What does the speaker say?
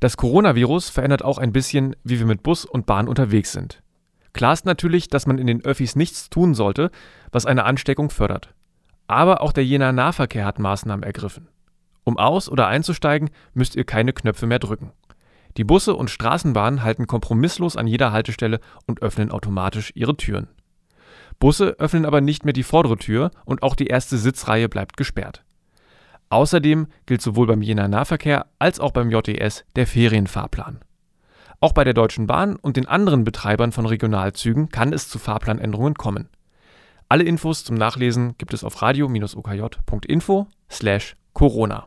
Das Coronavirus verändert auch ein bisschen, wie wir mit Bus und Bahn unterwegs sind. Klar ist natürlich, dass man in den Öffis nichts tun sollte, was eine Ansteckung fördert. Aber auch der Jenaer Nahverkehr hat Maßnahmen ergriffen. Um aus- oder einzusteigen, müsst ihr keine Knöpfe mehr drücken. Die Busse und Straßenbahnen halten kompromisslos an jeder Haltestelle und öffnen automatisch ihre Türen. Busse öffnen aber nicht mehr die vordere Tür und auch die erste Sitzreihe bleibt gesperrt. Außerdem gilt sowohl beim Jenaer Nahverkehr als auch beim JES der Ferienfahrplan. Auch bei der Deutschen Bahn und den anderen Betreibern von Regionalzügen kann es zu Fahrplanänderungen kommen. Alle Infos zum Nachlesen gibt es auf radio-okj.info/corona.